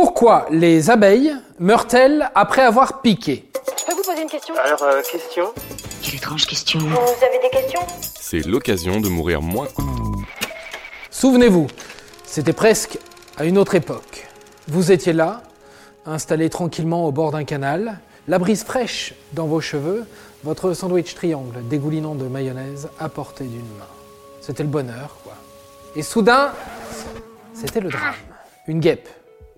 Pourquoi les abeilles meurent-elles après avoir piqué Je peux vous poser une question Alors, euh, question Quelle étrange question. Vous avez des questions C'est l'occasion de mourir moins. Souvenez-vous, c'était presque à une autre époque. Vous étiez là, installé tranquillement au bord d'un canal, la brise fraîche dans vos cheveux, votre sandwich triangle dégoulinant de mayonnaise à portée d'une main. C'était le bonheur, quoi. Et soudain, c'était le drame. Une guêpe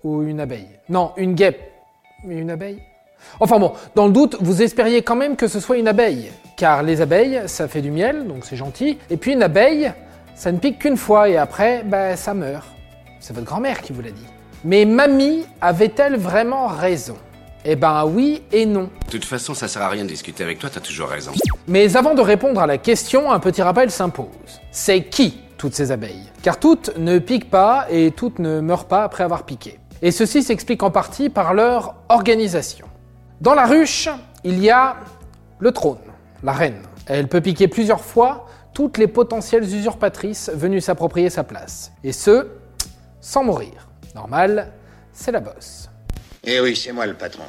ou une abeille. Non, une guêpe. Mais une abeille? Enfin bon, dans le doute, vous espériez quand même que ce soit une abeille. Car les abeilles, ça fait du miel, donc c'est gentil. Et puis une abeille, ça ne pique qu'une fois et après, bah, ça meurt. C'est votre grand-mère qui vous l'a dit. Mais mamie avait-elle vraiment raison? Eh ben oui et non. De toute façon, ça sert à rien de discuter avec toi, t'as toujours raison. Mais avant de répondre à la question, un petit rappel s'impose. C'est qui toutes ces abeilles? Car toutes ne piquent pas et toutes ne meurent pas après avoir piqué. Et ceci s'explique en partie par leur organisation. Dans la ruche, il y a le trône, la reine. Elle peut piquer plusieurs fois toutes les potentielles usurpatrices venues s'approprier sa place. Et ce, sans mourir. Normal, c'est la bosse. Eh oui, c'est moi le patron.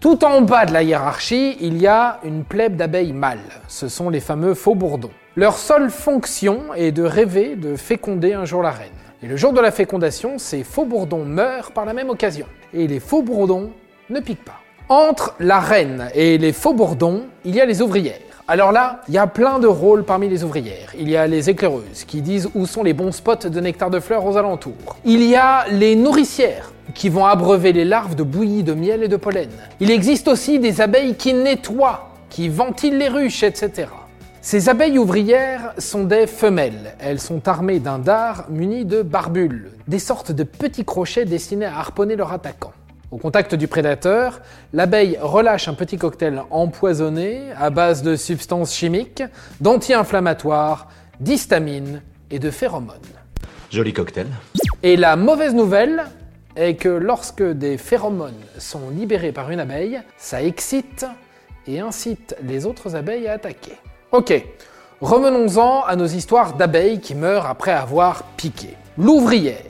Tout en bas de la hiérarchie, il y a une plèbe d'abeilles mâles. Ce sont les fameux faux bourdons. Leur seule fonction est de rêver de féconder un jour la reine. Et le jour de la fécondation, ces faux bourdons meurent par la même occasion. Et les faux bourdons ne piquent pas. Entre la reine et les faux bourdons, il y a les ouvrières. Alors là, il y a plein de rôles parmi les ouvrières. Il y a les éclaireuses qui disent où sont les bons spots de nectar de fleurs aux alentours. Il y a les nourricières qui vont abreuver les larves de bouillie de miel et de pollen. Il existe aussi des abeilles qui nettoient, qui ventilent les ruches, etc. Ces abeilles ouvrières sont des femelles. Elles sont armées d'un dard muni de barbules, des sortes de petits crochets destinés à harponner leur attaquant. Au contact du prédateur, l'abeille relâche un petit cocktail empoisonné à base de substances chimiques, d'anti-inflammatoires, d'histamine et de phéromones. Joli cocktail. Et la mauvaise nouvelle est que lorsque des phéromones sont libérés par une abeille, ça excite et incite les autres abeilles à attaquer. Ok, revenons-en à nos histoires d'abeilles qui meurent après avoir piqué. L'ouvrière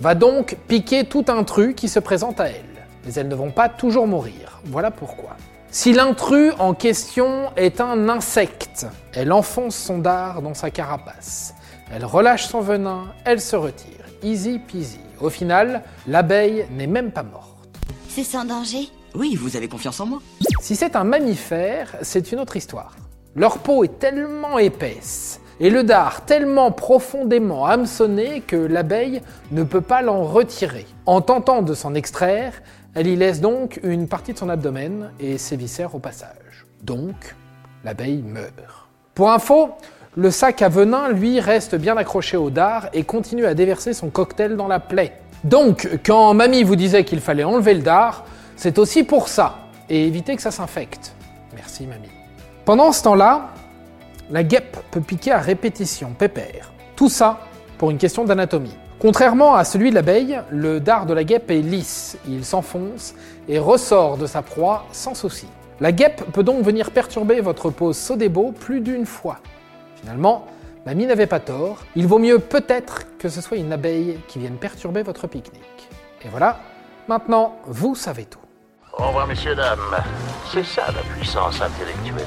va donc piquer tout intrus qui se présente à elle mais elles ne vont pas toujours mourir. Voilà pourquoi. Si l'intrus en question est un insecte, elle enfonce son dard dans sa carapace. Elle relâche son venin, elle se retire. Easy peasy. Au final, l'abeille n'est même pas morte. C'est sans danger? Oui, vous avez confiance en moi. Si c'est un mammifère, c'est une autre histoire. Leur peau est tellement épaisse et le dard tellement profondément hameçonné que l'abeille ne peut pas l'en retirer. En tentant de s'en extraire, elle y laisse donc une partie de son abdomen et ses viscères au passage. Donc, l'abeille meurt. Pour info, le sac à venin, lui, reste bien accroché au dard et continue à déverser son cocktail dans la plaie. Donc, quand mamie vous disait qu'il fallait enlever le dard, c'est aussi pour ça, et éviter que ça s'infecte. Merci mamie. Pendant ce temps-là, la guêpe peut piquer à répétition, pépère. Tout ça pour une question d'anatomie. Contrairement à celui de l'abeille, le dard de la guêpe est lisse, il s'enfonce et ressort de sa proie sans souci. La guêpe peut donc venir perturber votre pose Sodebo plus d'une fois. Finalement, mamie n'avait pas tort, il vaut mieux peut-être que ce soit une abeille qui vienne perturber votre pique-nique. Et voilà, maintenant vous savez tout. Au revoir, messieurs, dames. C'est ça la puissance intellectuelle.